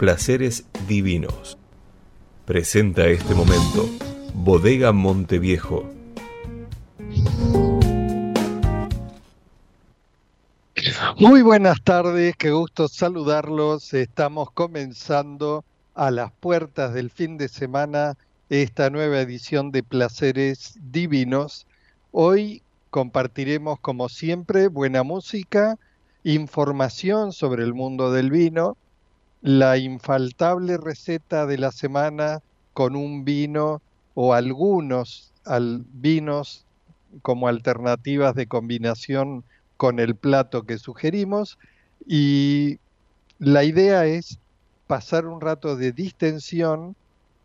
Placeres Divinos. Presenta este momento, Bodega Monteviejo. Muy buenas tardes, qué gusto saludarlos. Estamos comenzando a las puertas del fin de semana esta nueva edición de Placeres Divinos. Hoy compartiremos, como siempre, buena música información sobre el mundo del vino, la infaltable receta de la semana con un vino o algunos vinos como alternativas de combinación con el plato que sugerimos. Y la idea es pasar un rato de distensión,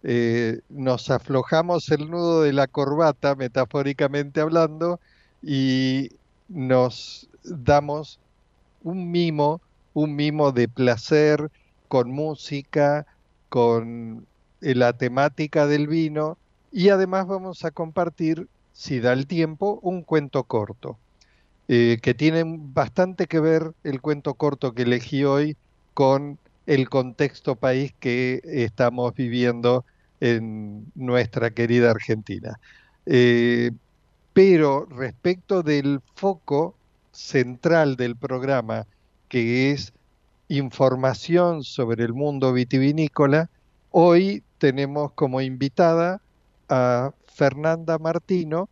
eh, nos aflojamos el nudo de la corbata, metafóricamente hablando, y nos damos un mimo, un mimo de placer con música, con eh, la temática del vino y además vamos a compartir, si da el tiempo, un cuento corto, eh, que tiene bastante que ver el cuento corto que elegí hoy con el contexto país que estamos viviendo en nuestra querida Argentina. Eh, pero respecto del foco central del programa, que es información sobre el mundo vitivinícola, hoy tenemos como invitada a Fernanda Martino,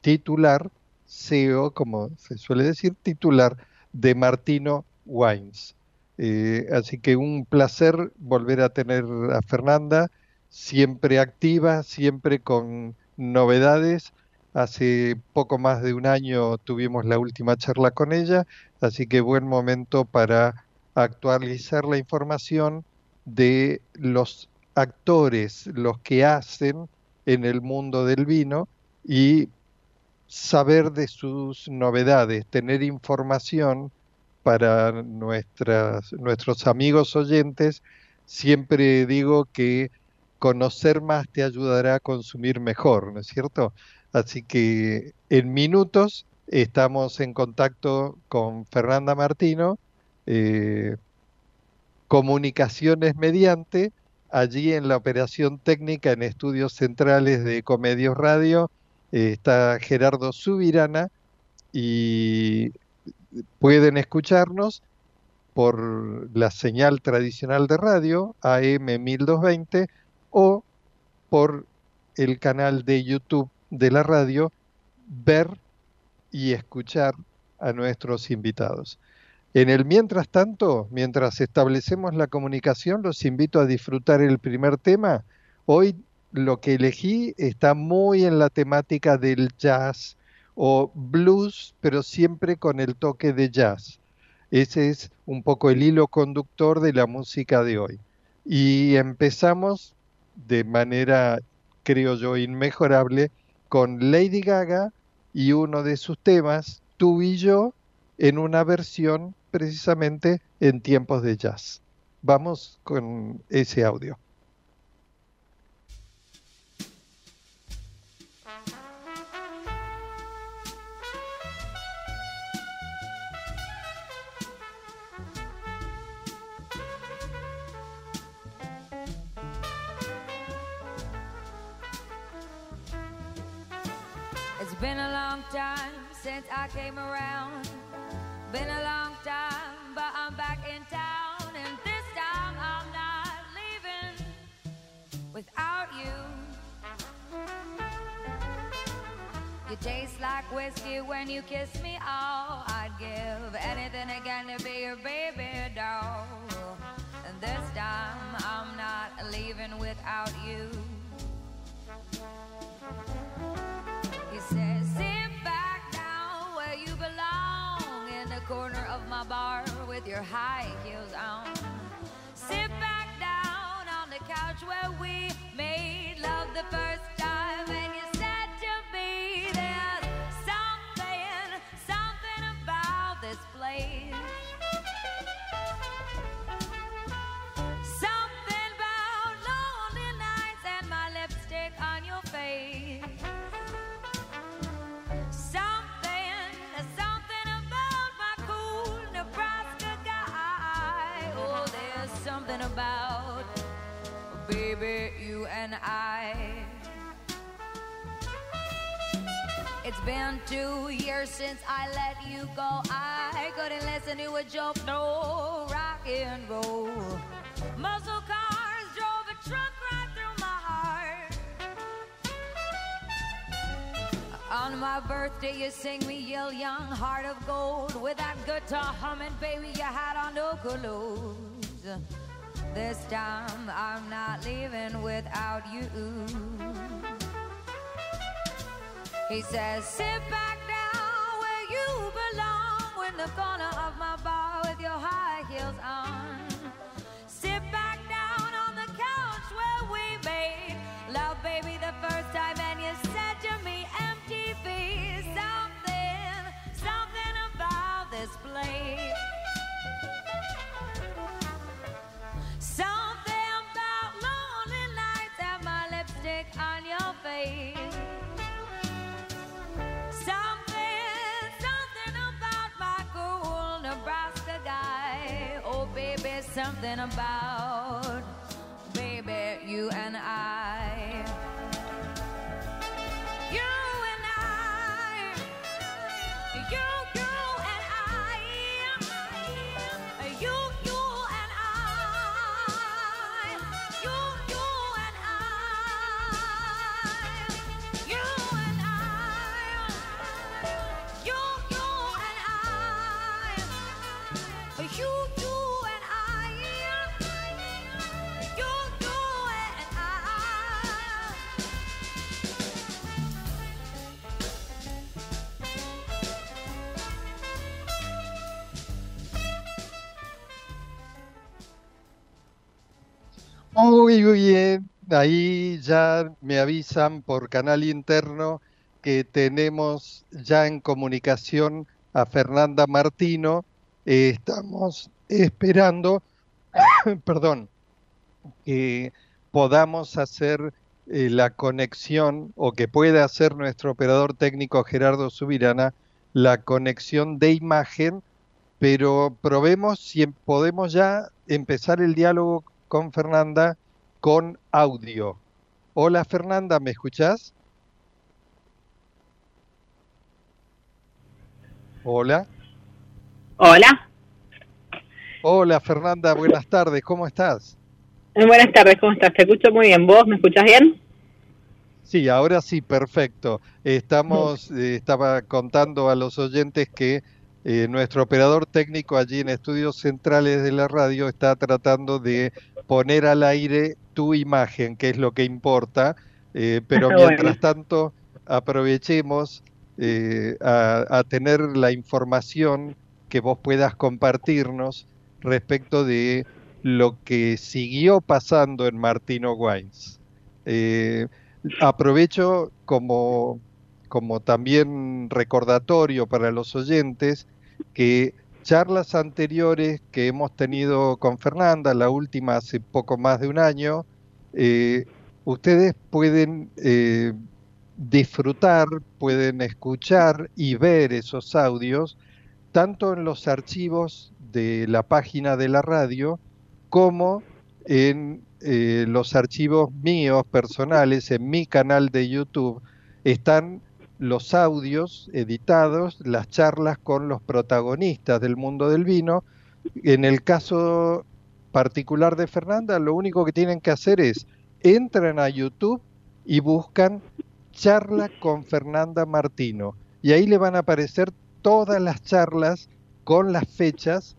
titular, CEO, como se suele decir, titular de Martino Wines. Eh, así que un placer volver a tener a Fernanda, siempre activa, siempre con novedades Hace poco más de un año tuvimos la última charla con ella, así que buen momento para actualizar la información de los actores, los que hacen en el mundo del vino y saber de sus novedades, tener información para nuestras, nuestros amigos oyentes. Siempre digo que conocer más te ayudará a consumir mejor, ¿no es cierto? Así que en minutos estamos en contacto con Fernanda Martino, eh, comunicaciones mediante, allí en la operación técnica en estudios centrales de Comedios Radio eh, está Gerardo Subirana y pueden escucharnos por la señal tradicional de radio AM 1220 o por el canal de YouTube de la radio ver y escuchar a nuestros invitados. En el mientras tanto, mientras establecemos la comunicación, los invito a disfrutar el primer tema. Hoy lo que elegí está muy en la temática del jazz o blues, pero siempre con el toque de jazz. Ese es un poco el hilo conductor de la música de hoy. Y empezamos de manera, creo yo, inmejorable con Lady Gaga y uno de sus temas, Tú y yo, en una versión precisamente en tiempos de jazz. Vamos con ese audio. Been a long time since I came around. Been a long time, but I'm back in town. And this time I'm not leaving without you. You taste like whiskey when you kiss me. Oh, I'd give anything again to be your baby doll. And this time I'm not leaving without you. corner of my bar with your high heels on. Sit back down on the couch where we made love the first baby you and I. It's been two years since I let you go. I couldn't listen to a joke, no rock and roll. Muscle cars drove a truck right through my heart. On my birthday, you sing me Yell Young, Heart of Gold. With that guitar humming, baby, you had on no clothes. This time, I'm not leaving without you. He says, sit back down where you belong, in the corner of my bar with your high heels on. About baby you and I. Muy bien, ahí ya me avisan por canal interno que tenemos ya en comunicación a Fernanda Martino. Estamos esperando, perdón, que podamos hacer eh, la conexión o que pueda hacer nuestro operador técnico Gerardo Subirana la conexión de imagen, pero probemos si em- podemos ya empezar el diálogo con Fernanda con audio. Hola Fernanda, ¿me escuchás? Hola. Hola, Hola Fernanda, buenas tardes, ¿cómo estás? Muy buenas tardes, ¿cómo estás? Te escucho muy bien. ¿Vos me escuchás bien? Sí, ahora sí, perfecto. Estamos, eh, estaba contando a los oyentes que eh, nuestro operador técnico allí en Estudios Centrales de la radio está tratando de poner al aire tu imagen, que es lo que importa, eh, pero mientras tanto aprovechemos eh, a, a tener la información que vos puedas compartirnos respecto de lo que siguió pasando en Martino Wines. Aprovecho como, como también recordatorio para los oyentes que charlas anteriores que hemos tenido con Fernanda, la última hace poco más de un año, eh, ustedes pueden eh, disfrutar, pueden escuchar y ver esos audios tanto en los archivos de la página de la radio como en eh, los archivos míos personales, en mi canal de YouTube, están los audios editados, las charlas con los protagonistas del mundo del vino. En el caso particular de Fernanda, lo único que tienen que hacer es entran a YouTube y buscan charla con Fernanda Martino. Y ahí le van a aparecer todas las charlas con las fechas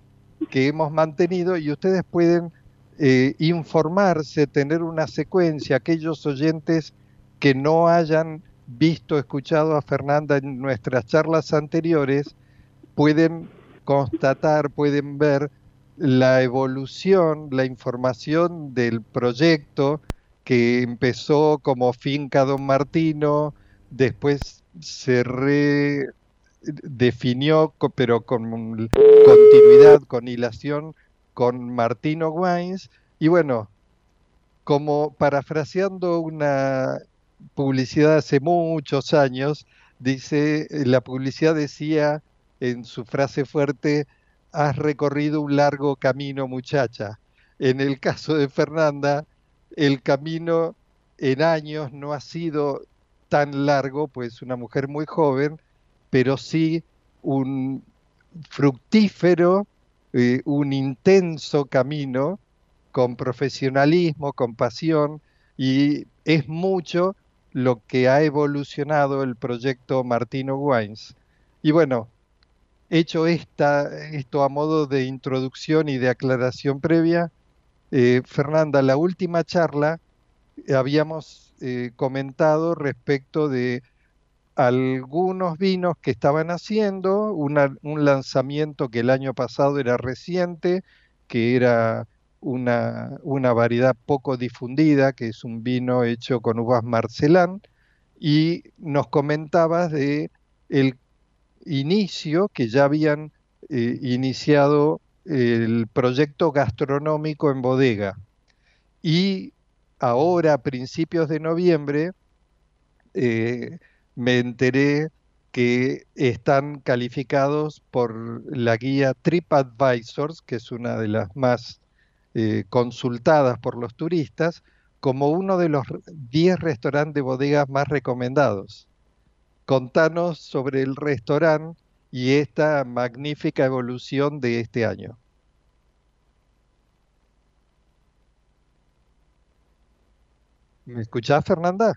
que hemos mantenido y ustedes pueden eh, informarse, tener una secuencia, aquellos oyentes que no hayan visto, escuchado a Fernanda en nuestras charlas anteriores, pueden constatar, pueden ver la evolución, la información del proyecto que empezó como Finca Don Martino, después se redefinió, pero con continuidad, con hilación con Martino Wines, y bueno, como parafraseando una publicidad hace muchos años, dice, la publicidad decía en su frase fuerte, has recorrido un largo camino muchacha. En el caso de Fernanda, el camino en años no ha sido tan largo, pues una mujer muy joven, pero sí un fructífero, eh, un intenso camino con profesionalismo, con pasión, y es mucho lo que ha evolucionado el proyecto Martino Wines. Y bueno, hecho esta, esto a modo de introducción y de aclaración previa, eh, Fernanda, la última charla eh, habíamos eh, comentado respecto de algunos vinos que estaban haciendo, un lanzamiento que el año pasado era reciente, que era una, una, variedad poco difundida, que es un vino hecho con uvas Marcelán, y nos comentabas de el inicio que ya habían eh, iniciado el proyecto gastronómico en bodega. Y ahora, a principios de noviembre, eh, me enteré que están calificados por la guía TripAdvisors, que es una de las más eh, consultadas por los turistas como uno de los 10 restaurantes de bodegas más recomendados. Contanos sobre el restaurante y esta magnífica evolución de este año. ¿Me escuchás, Fernanda?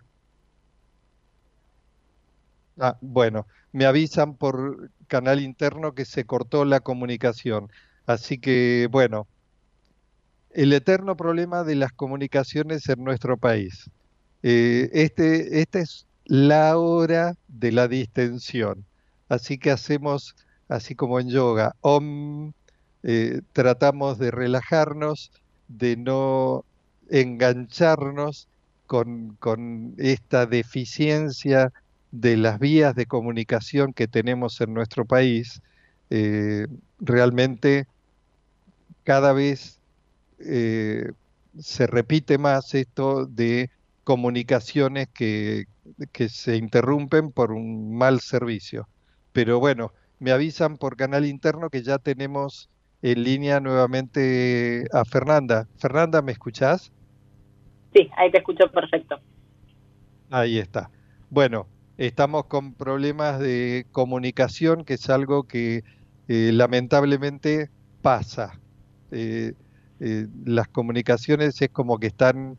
Ah, bueno, me avisan por canal interno que se cortó la comunicación. Así que, bueno, el eterno problema de las comunicaciones en nuestro país. Eh, este, esta es la hora de la distensión. Así que hacemos, así como en yoga, om, eh, tratamos de relajarnos, de no engancharnos con, esta deficiencia de las vías de comunicación que tenemos en nuestro país. Eh, realmente cada vez eh, se repite más esto de comunicaciones que, que se interrumpen por un mal servicio. Pero bueno, me avisan por canal interno que ya tenemos en línea nuevamente a Fernanda. Fernanda, ¿me escuchás? Sí, ahí te escucho perfecto. Ahí está. Bueno, estamos con problemas de comunicación, que es algo que eh, lamentablemente pasa. Eh, eh, las comunicaciones es como que están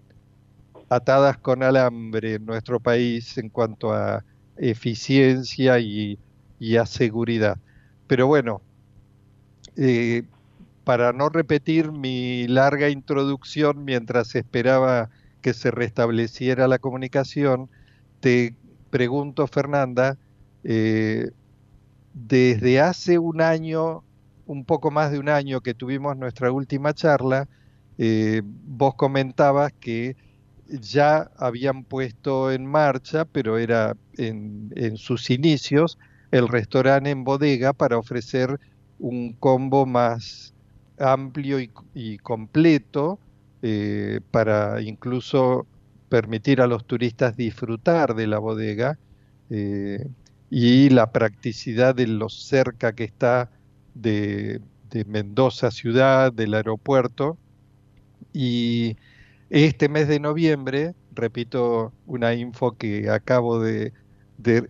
atadas con alambre en nuestro país en cuanto a eficiencia y, a seguridad. Pero bueno, eh, para no repetir mi larga introducción mientras esperaba que se restableciera la comunicación, te pregunto, Fernanda, eh, desde hace un año un poco más de un año que tuvimos nuestra última charla, eh, vos comentabas que ya habían puesto en marcha, pero era en, sus inicios, el restaurante en bodega para ofrecer un combo más amplio y, completo eh, para incluso permitir a los turistas disfrutar de la bodega eh, y la practicidad de lo cerca que está de, Mendoza ciudad, del aeropuerto. Y este mes de noviembre, repito una info que acabo de, de,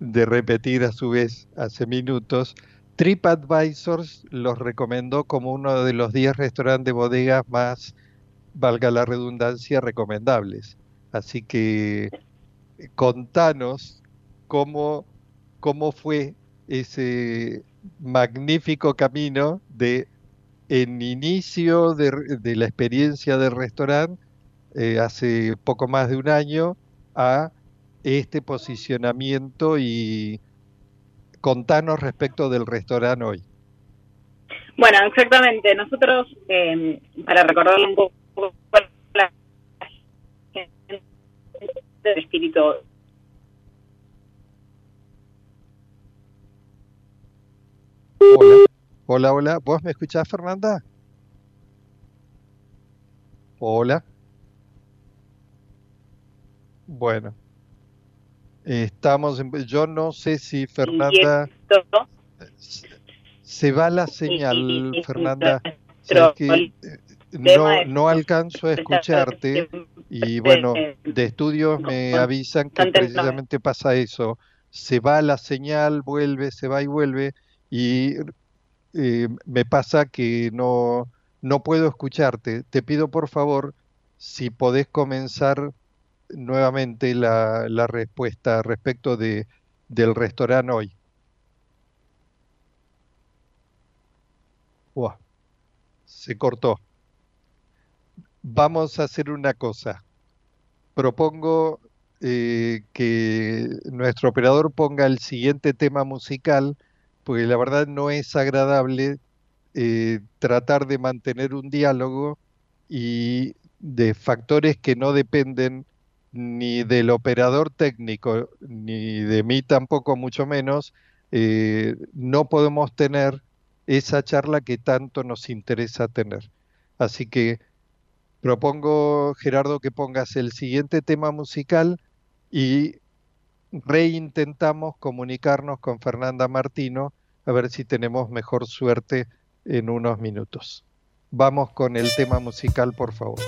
repetir a su vez hace minutos, TripAdvisors los recomendó como uno de los 10 restaurantes de bodegas más, valga la redundancia, recomendables. Así que contanos cómo, cómo fue ese, magnífico camino de en inicio de, la experiencia del restaurante eh, hace poco más de un año a este posicionamiento y contanos respecto del restaurante hoy. Bueno, exactamente. Nosotros, eh, para recordarle un poco la del espíritu Hola, hola, hola. ¿Vos me escuchás, Fernanda? Hola. Bueno, estamos. En, yo no sé si Fernanda. Se va la señal, Fernanda. Que no, no alcanzo a escucharte y bueno, de estudios me avisan que precisamente pasa eso. Se va la señal, vuelve, se va y vuelve y eh, me pasa que no, no puedo escucharte. Te pido por favor si podés comenzar nuevamente la, la respuesta respecto de, del restaurante hoy. Se cortó. Vamos a hacer una cosa. Propongo eh, que nuestro operador ponga el siguiente tema musical porque la verdad no es agradable eh, tratar de mantener un diálogo y de factores que no dependen ni del operador técnico, ni de mí tampoco, mucho menos, eh, no podemos tener esa charla que tanto nos interesa tener. Así que propongo, Gerardo, que pongas el siguiente tema musical y reintentamos comunicarnos con Fernanda Martino a ver si tenemos mejor suerte en unos minutos. Vamos con el tema musical, por favor.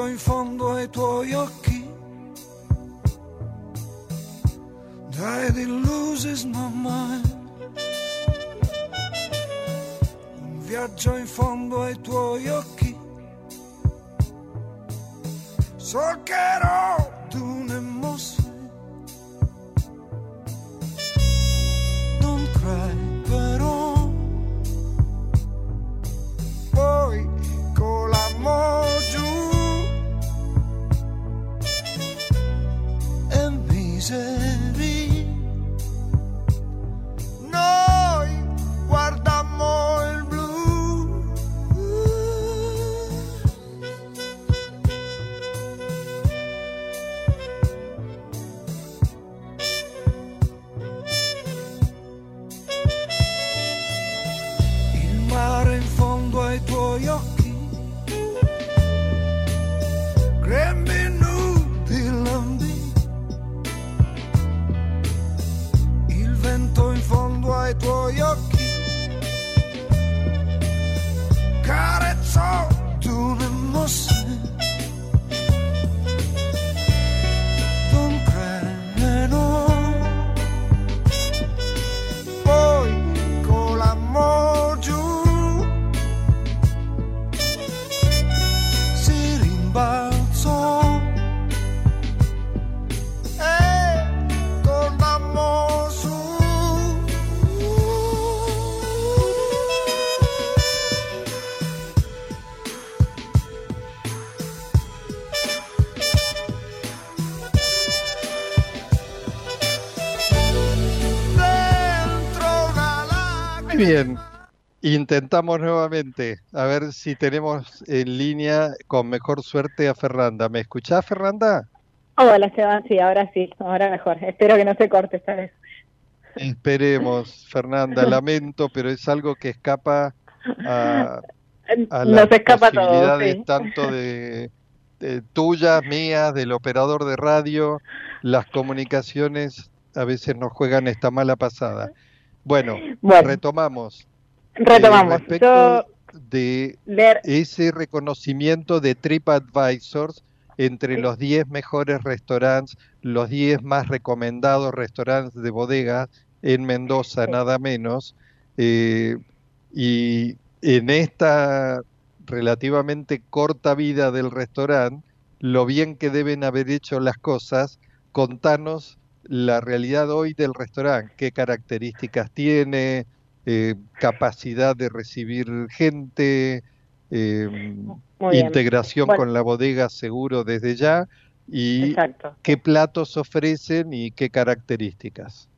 Un fondo In loses my mind. Un viaggio in fondo ai tuoi occhi. Solcherò dune ai intentamos nuevamente a ver si tenemos en línea con mejor suerte a Fernanda. ¿Me escuchás, Fernanda? Hola, Esteban. Sí, ahora sí, ahora mejor. Espero que no se corte esta vez. Esperemos, Fernanda, lamento, pero es algo que escapa a, a Nos las escapa todo. posibilidades sí. tanto de, de tuyas, mías, del operador de radio. Las comunicaciones a veces nos juegan esta mala pasada. Bueno, Bueno, retomamos. Eh, retomamos. respecto Yo de leer, ese reconocimiento de TripAdvisors entre los 10 mejores restaurantes, los 10 más recomendados restaurantes de bodega en Mendoza, nada menos. eh, y en esta relativamente corta vida del restaurante, lo bien que deben haber hecho las cosas, contanos la realidad hoy del restaurante, qué características tiene, eh, capacidad de recibir gente, eh, integración con la bodega seguro desde ya y qué platos ofrecen y qué características.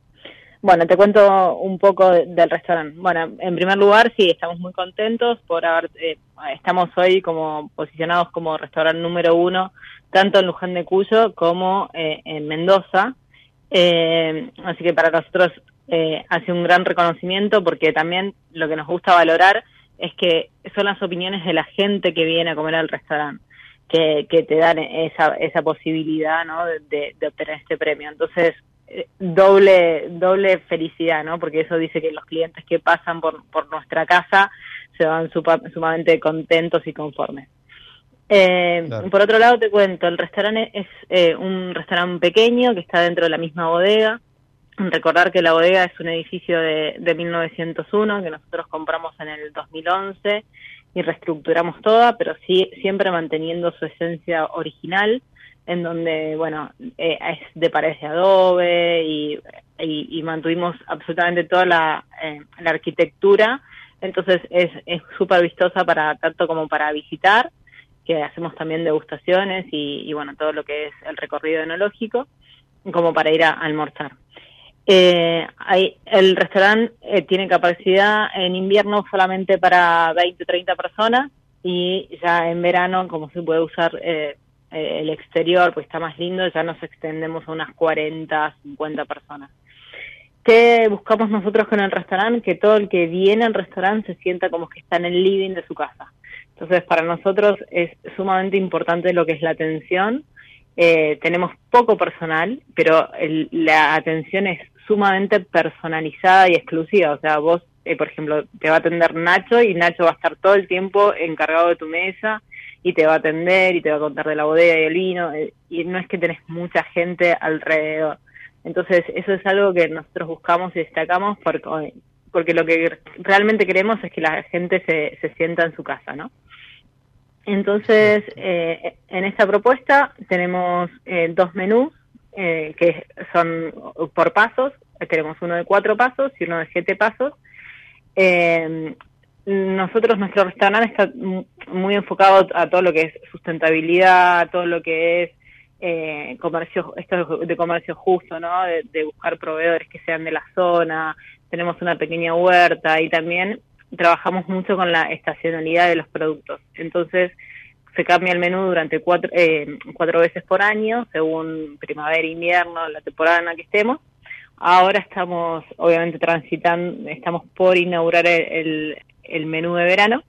Bueno, te cuento un poco del restaurante. Bueno, en primer lugar, sí, estamos muy contentos por haber, eh, estamos hoy como posicionados como restaurante número uno, tanto en Luján de Cuyo como eh, en Mendoza. Eh, así que para nosotros eh, hace un gran reconocimiento porque también lo que nos gusta valorar es que son las opiniones de la gente que viene a comer al restaurante. Que, que te dan esa, esa posibilidad ¿no? de, de obtener este premio. Entonces, eh, doble doble felicidad, ¿no? Porque eso dice que los clientes que pasan por, por nuestra casa se van sumamente contentos y conformes. Eh, Por otro lado, te cuento, el restaurante es eh, un restaurante pequeño que está dentro de la misma bodega. Recordar que la bodega es un edificio de, de 1901 que nosotros compramos en el 2011 y reestructuramos toda, pero sí siempre manteniendo su esencia original en donde, bueno, eh, es de paredes de adobe y, y, mantuvimos absolutamente toda la, eh, arquitectura. Entonces es súper vistosa para tanto como para visitar, que hacemos también degustaciones y, y, bueno, todo lo que es el recorrido enológico, como para ir a, almorzar. Eh, hay, el restaurante eh, tiene capacidad en invierno solamente para 20 30 personas y ya en verano, como se puede usar eh, eh, el exterior, pues está más lindo, ya nos extendemos a unas 40, 50 personas. ¿Qué buscamos nosotros con el restaurante? Que todo el que viene al restaurante se sienta como que está en el living de su casa. Entonces, para nosotros es sumamente importante lo que es la atención. Eh, tenemos poco personal, pero la atención es sumamente personalizada y exclusiva. O sea, vos, eh, por ejemplo, te va a atender Nacho y Nacho va a estar todo el tiempo encargado de tu mesa y te va a atender y te va a contar de la bodega y el vino, eh, y no es que tenés mucha gente alrededor. Entonces, eso es algo que nosotros buscamos y destacamos porque, porque lo que realmente queremos es que la gente se, se sienta en su casa, ¿no? Entonces, eh, en esta propuesta tenemos eh, dos menús eh, que son por pasos. Tenemos uno de cuatro pasos y uno de siete pasos. Eh, nosotros, nuestro restaurante está muy enfocado a todo lo que es sustentabilidad, a todo lo que es eh, comercio, esto de comercio justo, ¿no? De, buscar proveedores que sean de la zona. Tenemos una pequeña huerta y también trabajamos mucho con la estacionalidad de los productos. Entonces, se cambia el menú durante cuatro, eh, cuatro veces por año, según primavera, invierno, la temporada en la que estemos. Ahora estamos, obviamente, transitando, estamos por inaugurar el, el menú de verano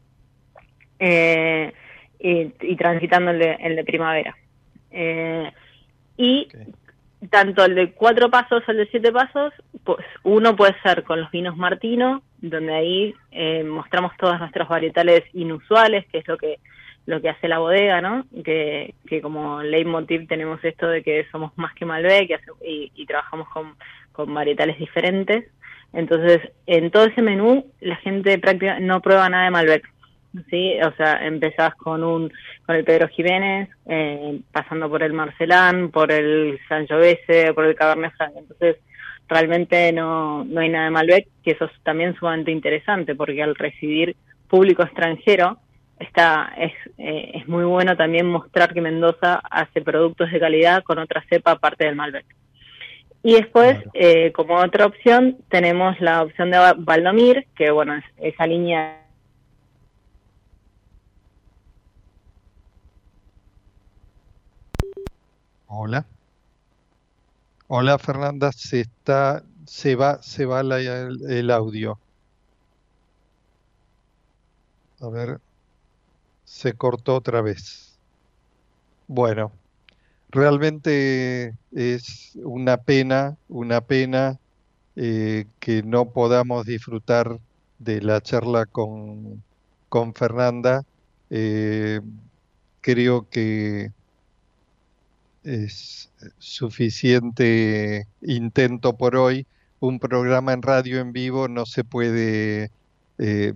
eh, y, transitando el de, el de primavera. Eh, y tanto el de cuatro pasos al de siete pasos, pues uno puede ser con los vinos Martino, donde ahí eh, mostramos todas nuestras varietales inusuales, que es lo que lo que hace la bodega, ¿no? Que, que como leitmotiv tenemos esto de que somos más que Malbec y, y trabajamos con, con varietales diferentes. Entonces, en todo ese menú, la gente prácticamente no prueba nada de Malbec. ¿sí? O sea, empezás con un con el Pedro Jiménez, eh, pasando por el Marcelán, por el Sangiovese, por el Cabernet Franc. Entonces, realmente no, no hay nada de Malbec, que eso es también sumamente interesante, porque al recibir público extranjero, está es, eh, es muy bueno también mostrar que Mendoza hace productos de calidad con otra cepa aparte del Malbec. Y después, eh, como otra opción, tenemos la opción de Valdomir, que bueno, es esa línea Hola. Hola Fernanda, se está, se va, se va el, audio. A ver, se cortó otra vez. Bueno, realmente es una pena, una pena eh, que no podamos disfrutar de la charla con, con Fernanda. Eh, creo que es suficiente intento por hoy. Un programa en radio en vivo no se puede eh,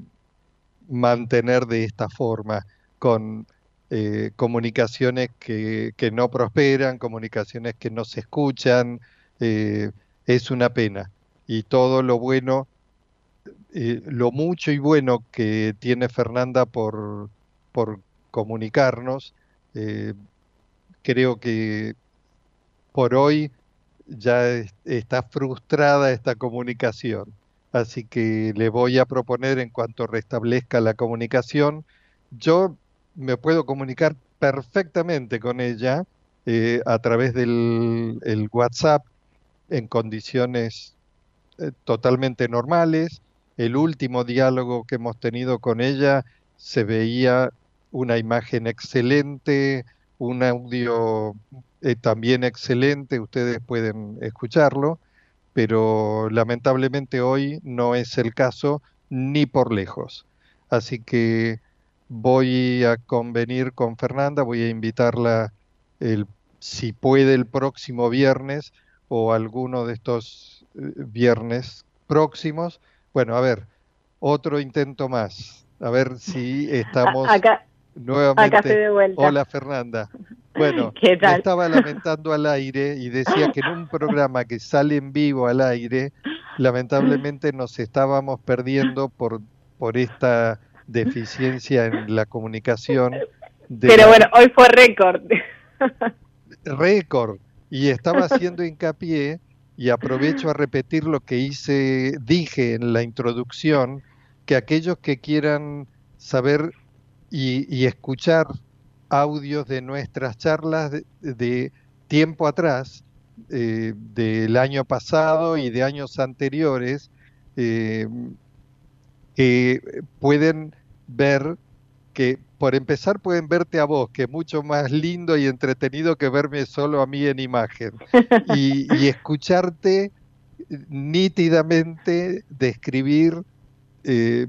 mantener de esta forma, con eh, comunicaciones que, que, no prosperan, comunicaciones que no se escuchan, eh, es una pena. Y todo lo bueno eh, lo mucho y bueno que tiene Fernanda por, por comunicarnos. Eh, creo que por hoy ya está frustrada esta comunicación. Así que le voy a proponer en cuanto restablezca la comunicación, yo me puedo comunicar perfectamente con ella eh, a través del el WhatsApp en condiciones eh, totalmente normales. El último diálogo que hemos tenido con ella se veía una imagen excelente, un audio eh, también excelente, ustedes pueden escucharlo, pero lamentablemente hoy no es el caso ni por lejos. Así que voy a convenir con Fernanda, voy a invitarla el, si puede el próximo viernes o alguno de estos eh, viernes próximos. Bueno, a ver, otro intento más. A ver si estamos nuevamente. Hola Fernanda. Bueno, estaba lamentando al aire y decía que en un programa que sale en vivo al aire, lamentablemente nos estábamos perdiendo por, por esta deficiencia en la comunicación. Pero bueno, hoy fue récord. récord. Y estaba haciendo hincapié y aprovecho a repetir lo que hice, dije en la introducción, que aquellos que quieran saber y, escuchar audios de nuestras charlas de, tiempo atrás, eh, del año pasado y de años anteriores, eh, que pueden ver que, por empezar, pueden verte a vos, que es mucho más lindo y entretenido que verme solo a mí en imagen, y, y escucharte nítidamente describir eh,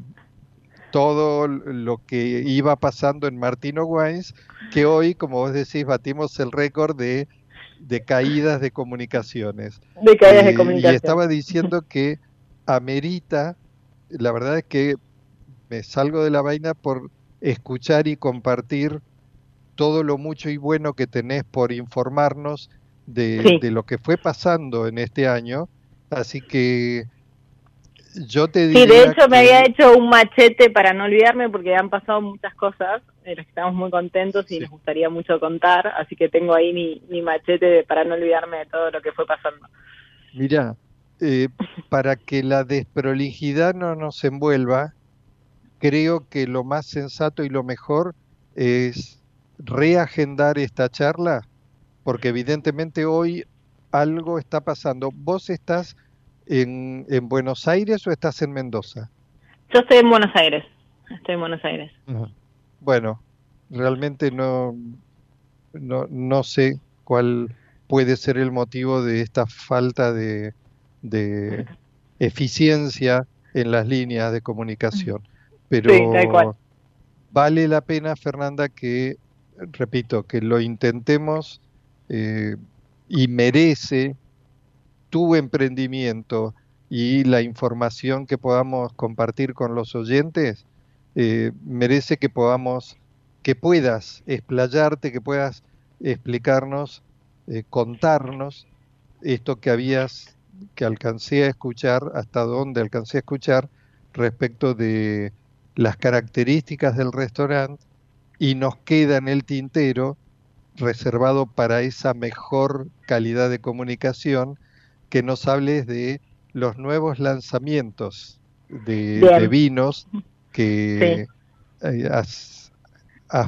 todo lo que iba pasando en Martino Wines, que hoy, como vos decís, batimos el récord de, de caídas de comunicaciones. De caídas de comunicaciones. Y estaba diciendo que amerita, la verdad es que me salgo de la vaina por escuchar y compartir todo lo mucho y bueno que tenés por informarnos de, de lo que fue pasando en este año. Así que yo te diría Sí, de hecho me había hecho un machete para no olvidarme porque han pasado muchas cosas de las que estamos muy contentos y nos gustaría mucho contar, así que tengo ahí mi, mi machete para no olvidarme de todo lo que fue pasando. Mira, eh, para que la desprolijidad no nos envuelva, creo que lo más sensato y lo mejor es reagendar esta charla, porque evidentemente hoy algo está pasando. Vos estás en, en Buenos Aires o estás en Mendoza? Yo estoy en Buenos Aires, estoy en Buenos Aires. Bueno, realmente no, no, no sé cuál puede ser el motivo de esta falta de, de eficiencia en las líneas de comunicación. Pero vale la pena, Fernanda, que, repito, que lo intentemos eh, y merece tu emprendimiento y la información que podamos compartir con los oyentes, eh, merece que podamos, que puedas explayarte, que puedas explicarnos, eh, contarnos esto que habías, que alcancé a escuchar, hasta dónde alcancé a escuchar respecto de las características del restaurante y nos queda en el tintero reservado para esa mejor calidad de comunicación que nos hables de los nuevos lanzamientos de, vinos que eh, has,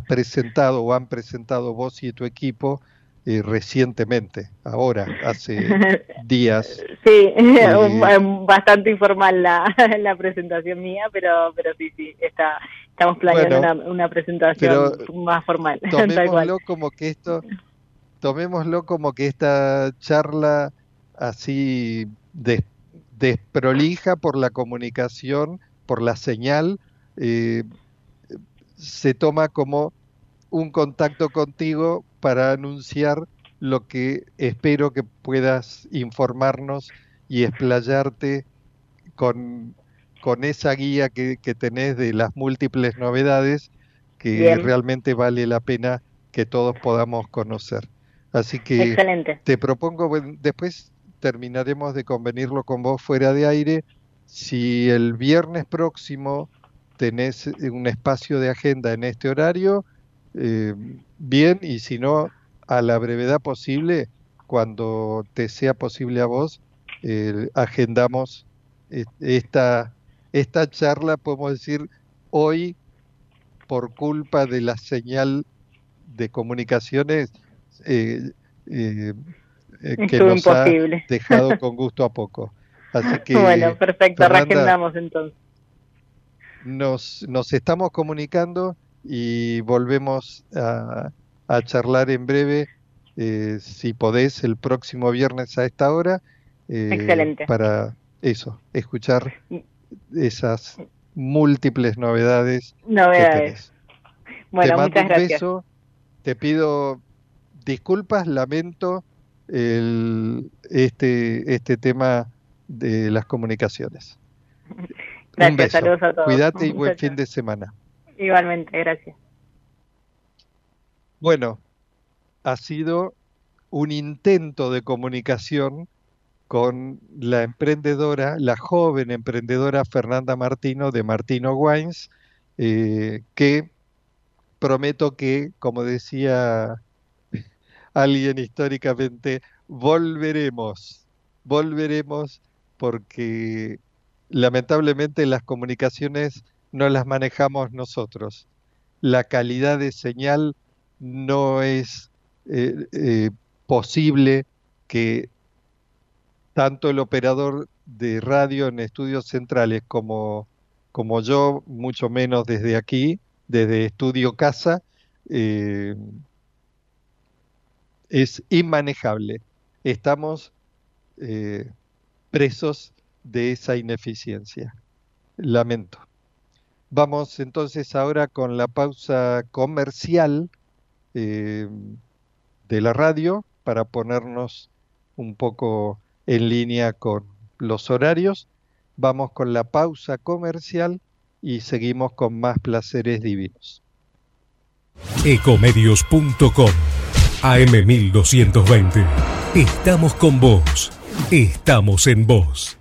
presentado o han presentado vos y tu equipo eh, recientemente, ahora, hace días. Sí, bastante informal la, la, presentación mía, pero pero sí, sí, está, estamos planeando una, presentación más formal. Tomémoslo como que esto, tomémoslo como que esta charla así desprolija por la comunicación, por la señal, eh, se toma como un contacto contigo para anunciar lo que espero que puedas informarnos y explayarte con, con esa guía que, que, tenés de las múltiples novedades que realmente vale la pena que todos podamos conocer. Así que te propongo, después terminaremos de convenirlo con vos fuera de aire, si el viernes próximo tenés un espacio de agenda en este horario, eh, bien, y si no, a la brevedad posible, cuando te sea posible a vos, eh, agendamos eh, esta, esta charla, podemos decir, hoy, por culpa de la señal de comunicaciones, que nos ha dejado con gusto a poco. Así que, bueno, perfecto, reagendamos entonces. Nos, nos estamos comunicando y volvemos a, charlar en breve, eh, si podés, el próximo viernes a esta hora. Eh, Excelente. Para eso, escuchar esas múltiples novedades. Novedades. Bueno, te muchas un gracias. Beso, te pido disculpas, lamento el, este, este tema de las comunicaciones. Gracias, un beso. saludos a todos. Cuídate y buen fin de semana. Igualmente, gracias. Bueno, ha sido un intento de comunicación con la emprendedora, la joven emprendedora Fernanda Martino de Martino Wines, eh, que prometo que, como decía alguien históricamente, volveremos, volveremos porque lamentablemente las comunicaciones no las manejamos nosotros. La calidad de señal no es eh, eh, posible que tanto el operador de radio en estudios centrales como, como yo, mucho menos desde aquí, desde Estudio Casa, eh, es inmanejable. Estamos presos de esa ineficiencia. Lamento. Vamos entonces ahora con la pausa comercial eh, de la radio para ponernos un poco en línea con los horarios. Vamos con la pausa comercial y seguimos con más placeres divinos. Ecomedios.com AM1220. Estamos con vos. Estamos en vos.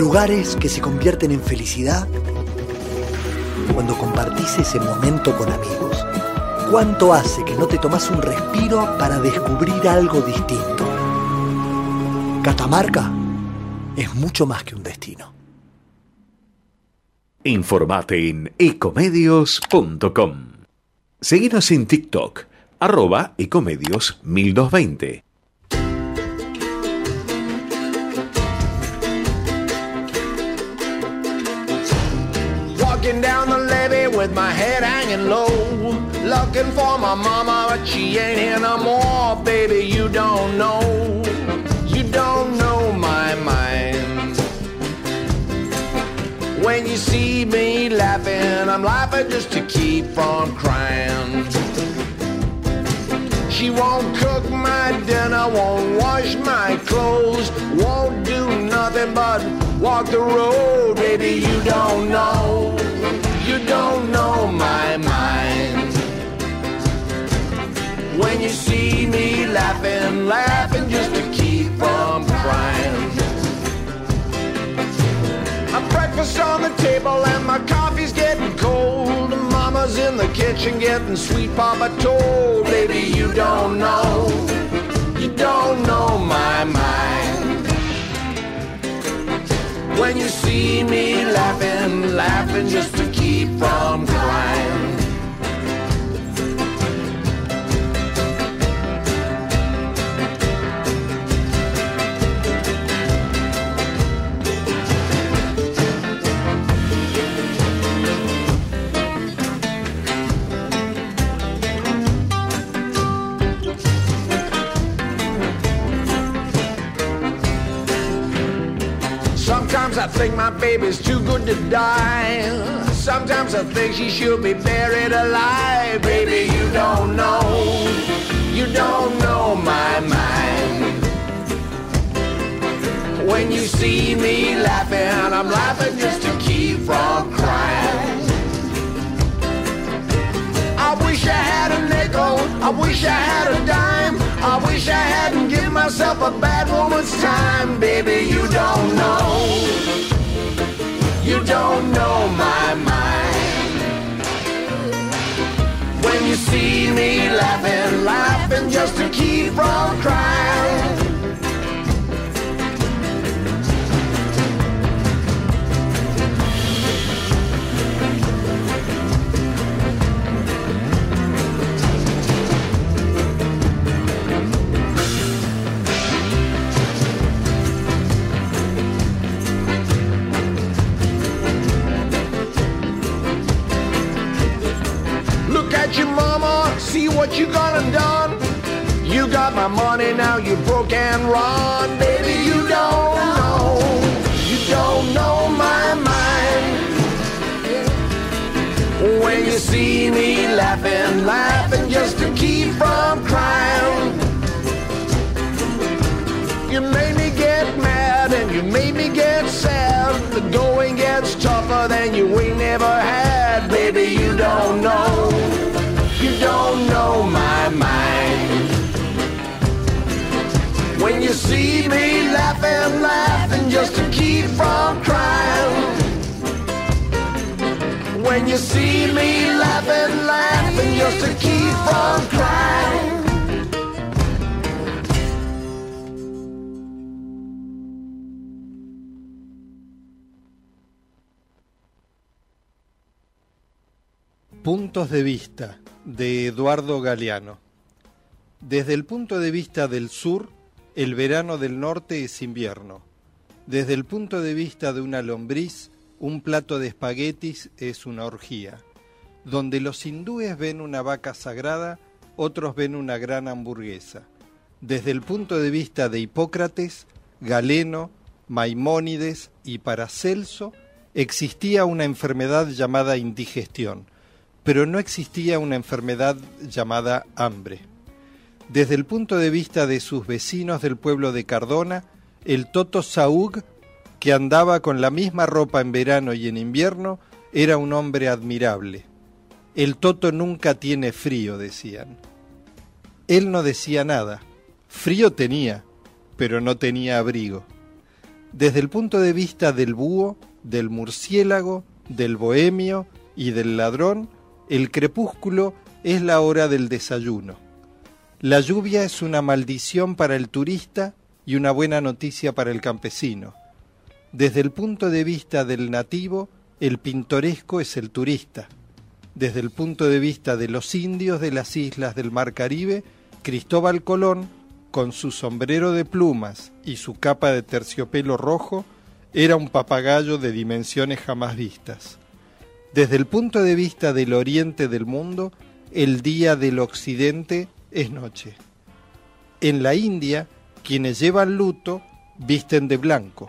Lugares que se convierten en felicidad cuando compartís ese momento con amigos. ¿Cuánto hace que no te tomas un respiro para descubrir algo distinto? Catamarca es mucho más que un destino. Informate en ecomedios.com. Seguinos en TikTok, arroba ecomedios 1220. With my head hanging low. Looking for my mama, but she ain't here no more. Baby, you don't know. You don't know my mind. When you see me laughing, I'm laughing just to keep from crying. She won't cook my dinner, won't wash my clothes, won't do nothing but walk the road. Baby, you don't know you don't know my mind. When you see me laughing, laughing just to keep from crying. A breakfast on the table and my coffee's getting cold. Mama's in the kitchen getting sweet papa told. Baby, you don't know. You don't know my mind. When you see me laughing, laughing just to keep from crying. Sometimes I think my baby's too good to die. Sometimes I think she should be buried alive. Baby, you don't know. You don't know my mind. When you see me laughing, I'm laughing just to keep from crying. I wish I had a nickel. I wish I had a dime. I wish I hadn't given myself a bad woman's time. Baby, you don't just to keep from crying. Look at your mama, see what you gone done. Got my money, now you broke and run. Baby, you don't know, you don't know my mind. When you see me laughing, laughing just to keep from crying. You made me get mad and you made me get sad. The going gets tougher than you ain't never had. Baby, you don't know. You don't know my mind. See me laughing, laughing just to keep from crying. When you see me laughing, laughing just to keep from crying. Puntos de vista de Eduardo Galeano. Desde el punto de vista del sur, el verano del norte es invierno. Desde el punto de vista de una lombriz, un plato de espaguetis es una orgía. Donde los hindúes ven una vaca sagrada, otros ven una gran hamburguesa. Desde el punto de vista de Hipócrates, Galeno, Maimónides y Paracelso, existía una enfermedad llamada indigestión, pero no existía una enfermedad llamada hambre. Desde el punto de vista de sus vecinos del pueblo de Cardona, el Toto Saúg, que andaba con la misma ropa en verano y en invierno, era un hombre admirable. El Toto nunca tiene frío, decían. Él no decía nada. Frío tenía, pero no tenía abrigo. Desde el punto de vista del búho, del murciélago, del bohemio y del ladrón, el crepúsculo es la hora del desayuno. La lluvia es una maldición para el turista y una buena noticia para el campesino. Desde el punto de vista del nativo, el pintoresco es el turista. Desde el punto de vista de los indios de las islas del Mar Caribe, Cristóbal Colón, con su sombrero de plumas y su capa de terciopelo rojo, era un papagayo de dimensiones jamás vistas. Desde el punto de vista del oriente del mundo, el día del occidente es noche. En la India, quienes llevan luto visten de blanco.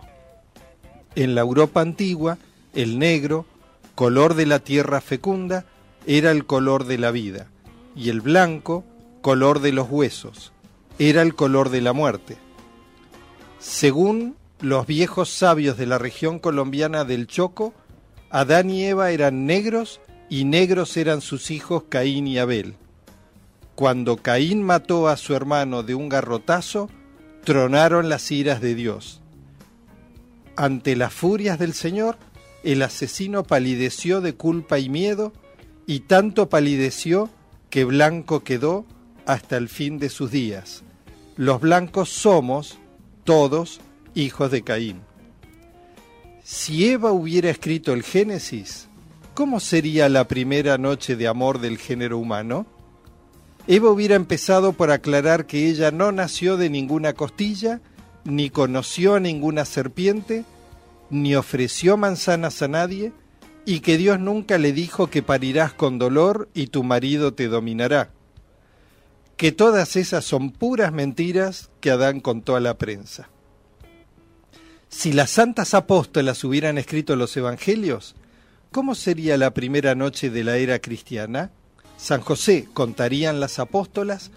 En la Europa antigua, el negro, color de la tierra fecunda, era el color de la vida, y el blanco, color de los huesos, era el color de la muerte. Según los viejos sabios de la región colombiana del Choco, Adán y Eva eran negros y negros eran sus hijos Caín y Abel. Cuando Caín mató a su hermano de un garrotazo, tronaron las iras de Dios. Ante las furias del Señor, el asesino palideció de culpa y miedo, y tanto palideció que blanco quedó hasta el fin de sus días. los blancos somos todos hijos de Caín. Si Eva hubiera escrito el Génesis, ¿cómo sería la primera noche de amor del género humano? Eva hubiera empezado por aclarar que ella no nació de ninguna costilla, ni conoció a ninguna serpiente, ni ofreció manzanas a nadie, y que Dios nunca le dijo que parirás con dolor y tu marido te dominará. Que todas esas son puras mentiras que Adán contó a la prensa. Si las santas apóstolas hubieran escrito los evangelios, ¿cómo sería la primera noche de la era cristiana? San José, contarían las apóstolas,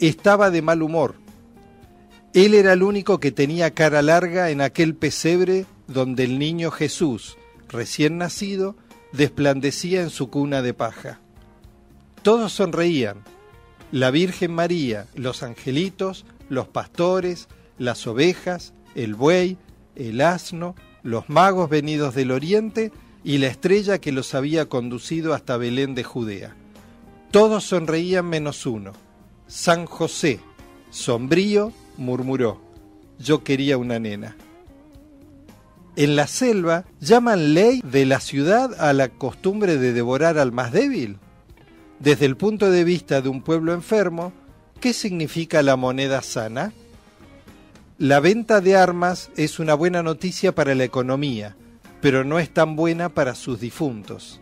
estaba de mal humor. Él era el único que tenía cara larga en aquel pesebre donde el niño Jesús, recién nacido, desplandecía en su cuna de paja. Todos sonreían. La Virgen María, los angelitos, los pastores, las ovejas, el buey, el asno, los magos venidos del oriente y la estrella que los había conducido hasta Belén de Judea. Todos sonreían menos uno. San José, sombrío, murmuró, yo quería una nena. En la selva llaman ley de la ciudad a la costumbre de devorar al más débil. Desde el punto de vista de un pueblo enfermo, ¿qué significa la moneda sana? La venta de armas es una buena noticia para la economía, pero no es tan buena para sus difuntos.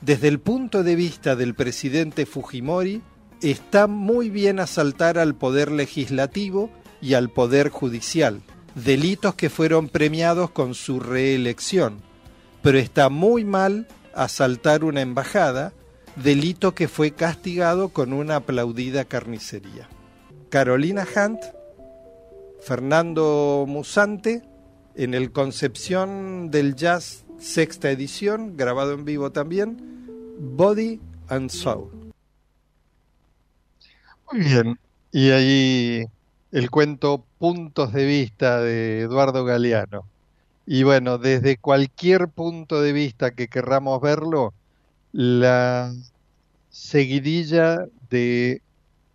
Desde el punto de vista del presidente Fujimori, está muy bien asaltar al poder legislativo y al poder judicial delitos que fueron premiados con su reelección, pero está muy mal asaltar una embajada, delito que fue castigado con una aplaudida carnicería. Carolina Hunt, Fernando Musante, en el Concepción del Jazz sexta edición, grabado en vivo también, Body and Soul. Muy bien, y ahí el cuento Puntos de Vista de Eduardo Galeano. Y bueno, desde cualquier punto de vista que querramos verlo, la seguidilla de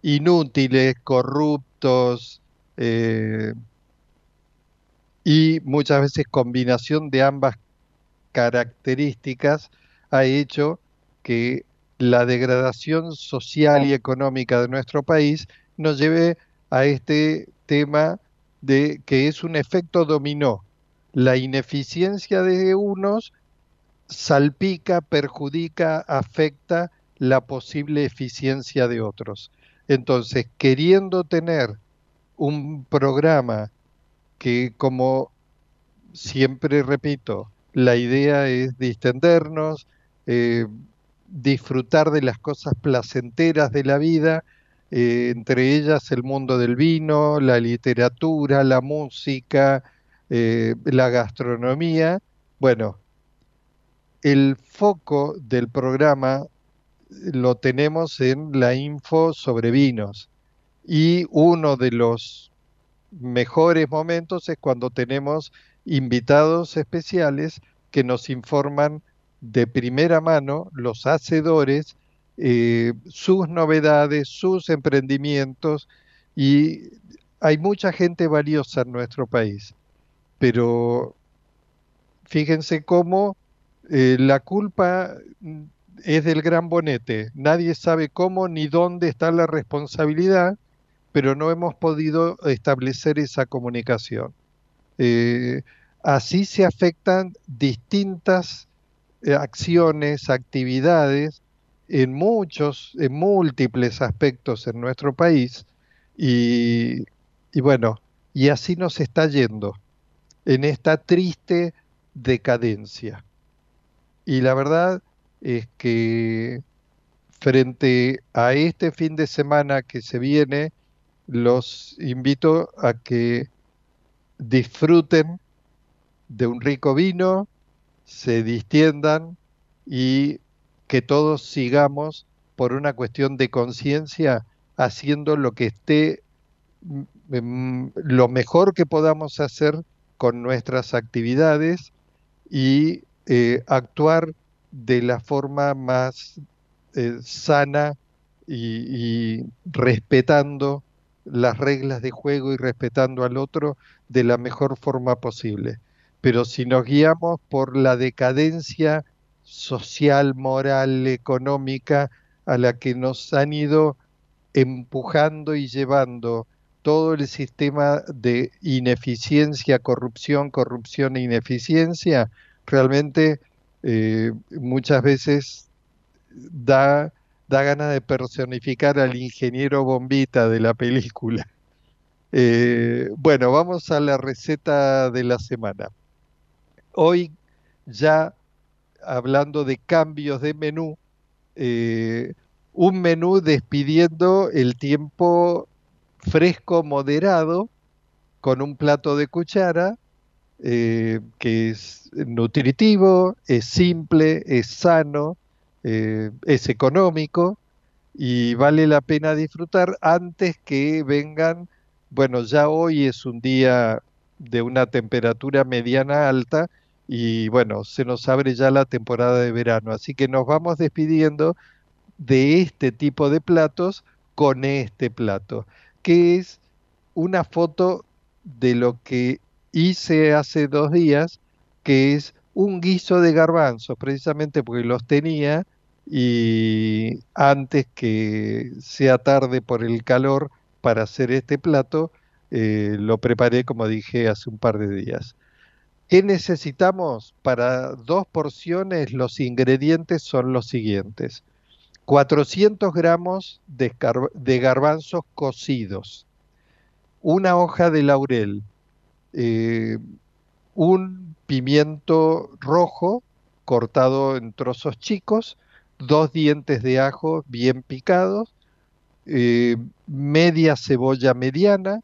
inútiles, corruptos eh, y muchas veces combinación de ambas características ha hecho que la degradación social y económica de nuestro país nos lleve a este tema de que es un efecto dominó. La ineficiencia de unos salpica, perjudica, afecta la posible eficiencia de otros. Entonces, queriendo tener un programa que, como siempre repito, la idea es distendernos, eh, disfrutar de las cosas placenteras de la vida, eh, entre ellas el mundo del vino, la literatura, la música, eh, la gastronomía. Bueno, el foco del programa lo tenemos en la info sobre vinos y uno de los mejores momentos es cuando tenemos invitados especiales que nos informan de primera mano los hacedores eh, sus novedades, sus emprendimientos y hay mucha gente valiosa en nuestro país, pero fíjense cómo eh, la culpa es del gran bonete, nadie sabe cómo ni dónde está la responsabilidad, pero no hemos podido establecer esa comunicación. Eh, así se afectan distintas acciones, actividades en muchos, en múltiples aspectos en nuestro país y, bueno, y así nos está yendo en esta triste decadencia. Y la verdad es que frente a este fin de semana que se viene, los invito a que disfruten de un rico vino, se distiendan y que todos sigamos por una cuestión de conciencia haciendo lo que esté mm, mm, lo mejor que podamos hacer con nuestras actividades y eh, actuar de la forma más eh, sana y, respetando las reglas de juego y respetando al otro de la mejor forma posible. Pero si nos guiamos por la decadencia social, moral, económica a la que nos han ido empujando y llevando todo el sistema de ineficiencia, corrupción, corrupción e ineficiencia, realmente eh, muchas veces da, da ganas de personificar al ingeniero bombita de la película. Eh, bueno, vamos a la receta de la semana. Hoy ya hablando de cambios de menú, eh, un menú despidiendo el tiempo fresco moderado con un plato de cuchara eh, que es nutritivo, es simple, es sano, eh, es económico y vale la pena disfrutar antes que vengan, bueno, ya hoy es un día de una temperatura mediana alta y bueno, se nos abre ya la temporada de verano, así que nos vamos despidiendo de este tipo de platos con este plato, que es una foto de lo que hice hace dos días, que es un guiso de garbanzos, precisamente porque los tenía y antes que sea tarde por el calor para hacer este plato, eh, lo preparé como dije hace un par de días. ¿Qué necesitamos? Para dos porciones los ingredientes son los siguientes. 400 gramos de, garbanzos cocidos, una hoja de laurel, eh, un pimiento rojo cortado en trozos chicos, dos dientes de ajo bien picados, eh, media cebolla mediana,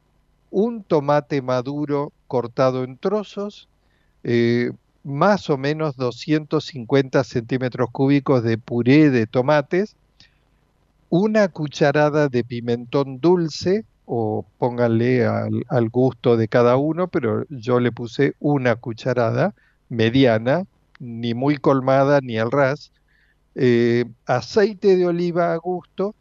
un tomate maduro cortado en trozos, eh, más o menos 250 centímetros cúbicos de puré de tomates, una cucharada de pimentón dulce, o pónganle al, gusto de cada uno, pero yo le puse una cucharada mediana, ni muy colmada ni al ras, eh, aceite de oliva a gusto,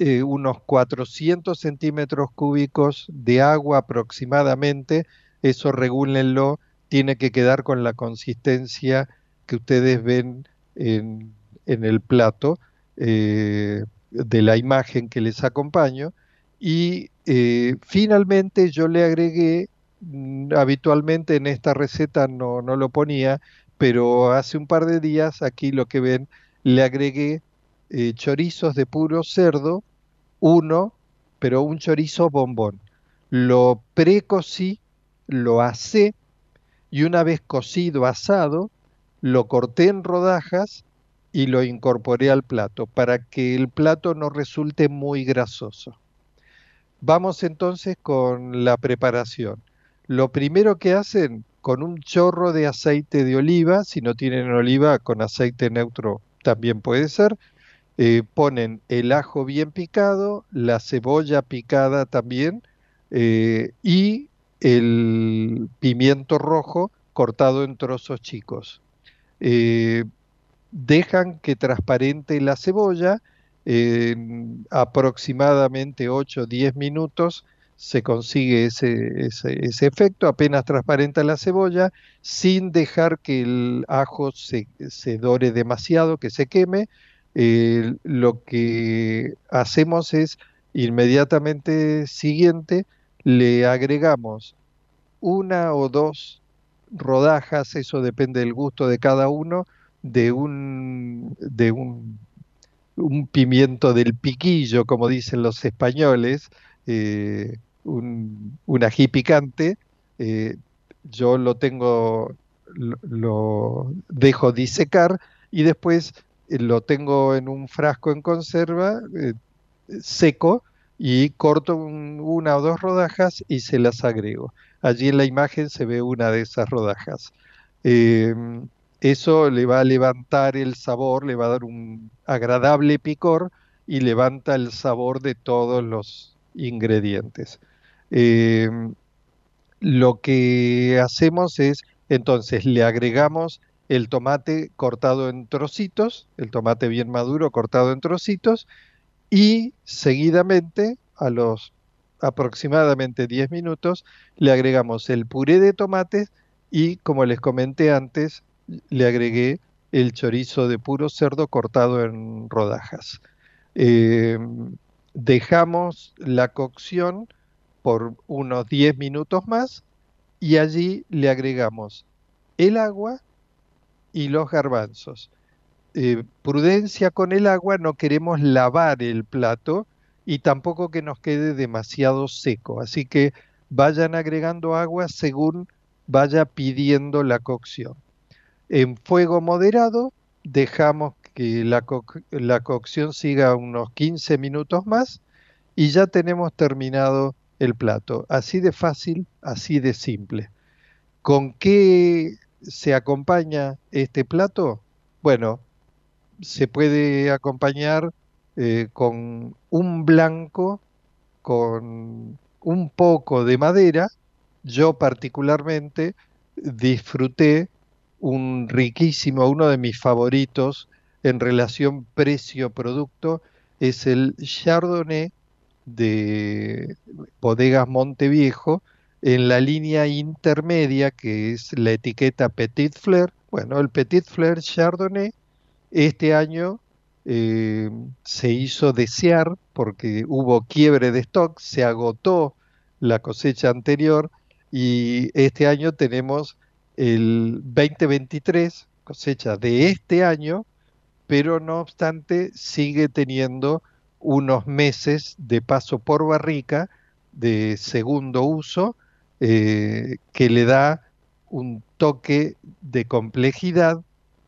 eh, unos 400 centímetros cúbicos de agua aproximadamente, eso regúlenlo tiene que quedar con la consistencia que ustedes ven en, el plato eh, de la imagen que les acompaño. Y eh, finalmente yo le agregué, mm, habitualmente en esta receta no, no lo ponía, pero hace un par de días aquí lo que ven, le agregué eh, chorizos de puro cerdo, uno, pero un chorizo bombón. Lo precocí, lo asé y una vez cocido, asado, lo corté en rodajas y lo incorporé al plato para que el plato no resulte muy grasoso. Vamos entonces con la preparación. Lo primero que hacen con un chorro de aceite de oliva, si no tienen oliva con aceite neutro también puede ser, eh, ponen el ajo bien picado, la cebolla picada también eh, y el pimiento rojo cortado en trozos chicos. Eh, dejan que transparente la cebolla, en aproximadamente 8 o 10 minutos se consigue ese, ese, efecto, apenas transparenta la cebolla, sin dejar que el ajo se, dore demasiado, que se queme. Lo que hacemos es inmediatamente siguiente, le agregamos una o dos rodajas, eso depende del gusto de cada uno, de un, de un, un pimiento del piquillo, como dicen los españoles, eh, un, ají picante. Eh, yo lo tengo, lo, dejo disecar y después eh, lo tengo en un frasco en conserva seco y corto una o dos rodajas y se las agrego. Allí en la imagen se ve una de esas rodajas. Eso le va a levantar el sabor, le va a dar un agradable picor y levanta el sabor de todos los ingredientes. Em, lo que hacemos es, entonces, le agregamos el tomate cortado en trocitos, el tomate bien maduro cortado en trocitos, y seguidamente, a los aproximadamente 10 minutos, le agregamos el puré de tomates y, como les comenté antes, le agregué el chorizo de puro cerdo cortado en rodajas. Eh, dejamos la cocción por unos 10 minutos más y allí le agregamos el agua y los garbanzos. Eh, prudencia con el agua, no queremos lavar el plato y tampoco que nos quede demasiado seco. Así que vayan agregando agua según vaya pidiendo la cocción. En fuego moderado dejamos que la, la cocción siga unos 15 minutos más y ya tenemos terminado el plato. Así de fácil, así de simple. ¿Con qué se acompaña este plato? Bueno, se puede acompañar eh, con un blanco, con un poco de madera. Yo particularmente disfruté un riquísimo, uno de mis favoritos en relación precio-producto, es el Chardonnay de Bodegas Monteviejo en la línea intermedia que es la etiqueta Petit Fleur. Bueno, el Petit Fleur Chardonnay este año eh, se hizo desear porque hubo quiebre de stock, se agotó la cosecha anterior y este año tenemos el 2023, cosecha de este año, pero no obstante sigue teniendo unos meses de paso por barrica de segundo uso eh, que le da un toque de complejidad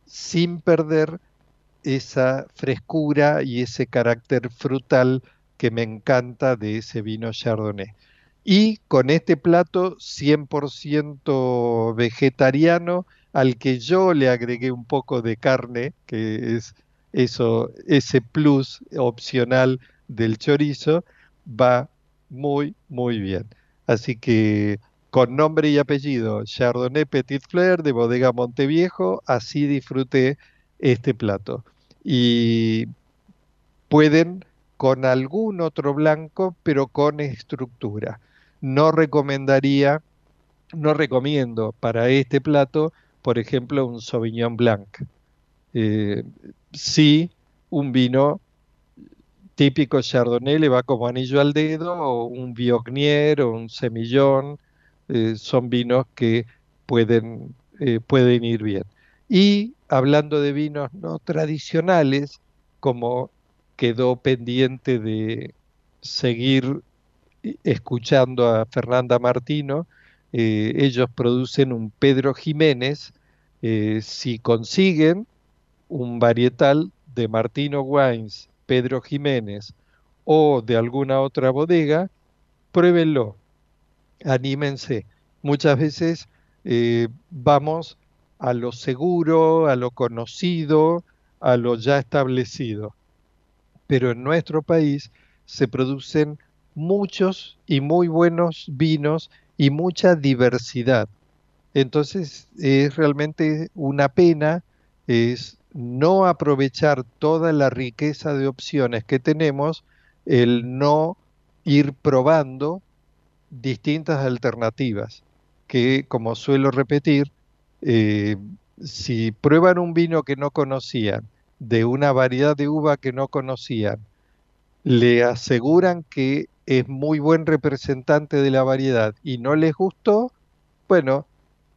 sin perder esa frescura y ese carácter frutal que me encanta de ese vino chardonnay. Y con este plato 100% vegetariano, al que yo le agregué un poco de carne, que es eso, ese plus opcional del chorizo, va muy, muy bien. Así que con nombre y apellido, Chardonnay Petit Fleur de Bodega Monteviejo, así disfruté este plato. Y pueden con algún otro blanco, pero con estructura. No recomendaría, no recomiendo para este plato, por ejemplo, un Sauvignon Blanc. Eh, sí, un vino típico Chardonnay le va como anillo al dedo, o un Viognier o un Semillón, eh, son vinos que pueden, eh, pueden ir bien. Y hablando de vinos no tradicionales, como quedó pendiente de seguir escuchando a Fernanda Martino, eh, ellos producen un Pedro Jiménez, eh, si consiguen un varietal de Martino Wines, Pedro Jiménez o de alguna otra bodega, pruébenlo, anímense. Muchas veces eh, vamos a lo seguro, a lo conocido, a lo ya establecido. Pero en nuestro país se producen muchos y muy buenos vinos y mucha diversidad. Entonces es realmente una pena es no aprovechar toda la riqueza de opciones que tenemos, el no ir probando distintas alternativas, que como suelo repetir, eh, si prueban un vino que no conocían, de una variedad de uva que no conocían, le aseguran que es muy buen representante de la variedad y no les gustó, bueno,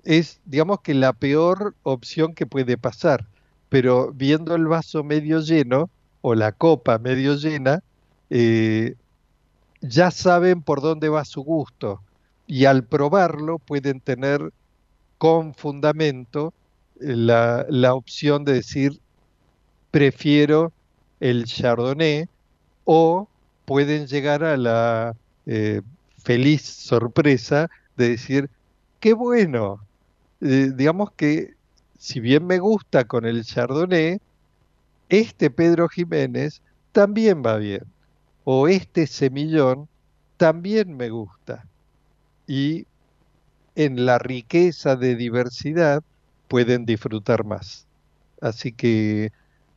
es digamos que la peor opción que puede pasar. Pero viendo el vaso medio lleno o la copa medio llena, eh, ya saben por dónde va su gusto y al probarlo pueden tener con fundamento eh, la, la opción de decir prefiero el chardonnay o pueden llegar a la eh, feliz sorpresa de decir, qué bueno, eh, digamos que si bien me gusta con el chardonnay, este Pedro Jiménez también va bien, o este semillón también me gusta. Y en la riqueza de diversidad pueden disfrutar más. Así que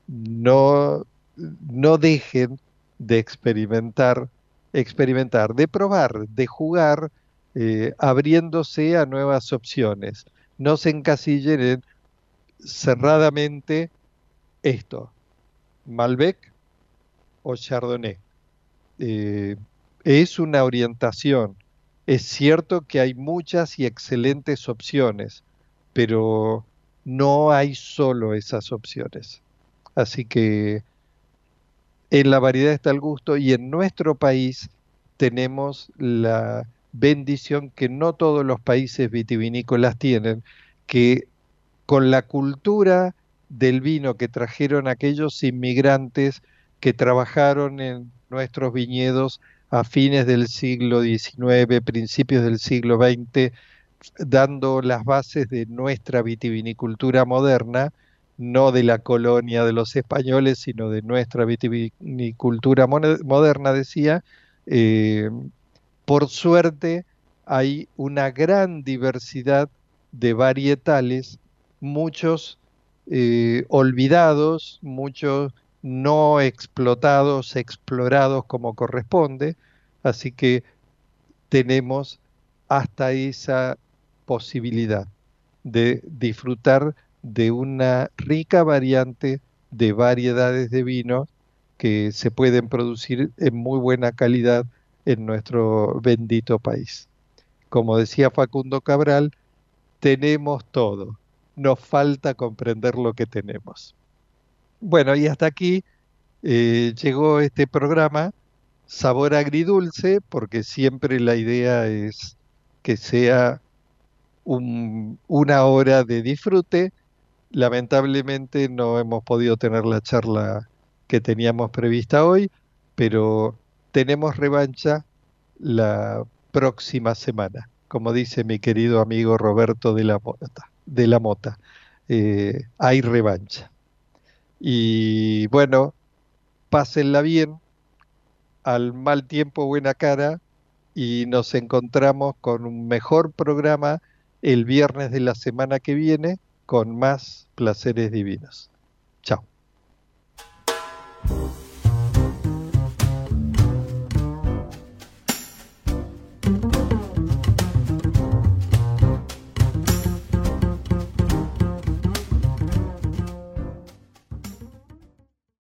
no, no dejen de experimentar experimentar, de probar, de jugar, eh, abriéndose a nuevas opciones. No se encasillen en cerradamente esto, Malbec o Chardonnay. Eh, es una orientación. Es cierto que hay muchas y excelentes opciones, pero no hay solo esas opciones. Así que en la variedad está el gusto y en nuestro país tenemos la bendición que no todos los países vitivinícolas tienen, que con la cultura del vino que trajeron aquellos inmigrantes que trabajaron en nuestros viñedos a fines del siglo XIX, principios del siglo XX, dando las bases de nuestra vitivinicultura moderna, no de la colonia de los españoles, sino de nuestra vitivinicultura moderna, decía, eh, por suerte hay una gran diversidad de varietales, muchos eh, olvidados, muchos no explotados, explorados como corresponde, así que tenemos hasta esa posibilidad de disfrutar de una rica variante de variedades de vino que se pueden producir en muy buena calidad en nuestro bendito país. Como decía Facundo Cabral, tenemos todo, nos falta comprender lo que tenemos. Bueno, y hasta aquí eh, llegó este programa, Sabor Agridulce, porque siempre la idea es que sea una hora de disfrute. Lamentablemente no hemos podido tener la charla que teníamos prevista hoy, pero tenemos revancha la próxima semana, como dice mi querido amigo Roberto de la Mota. De la Mota. Eh, hay revancha. Y bueno, pásenla bien, al mal tiempo buena cara y nos encontramos con un mejor programa el viernes de la semana que viene con más placeres divinos. Chao.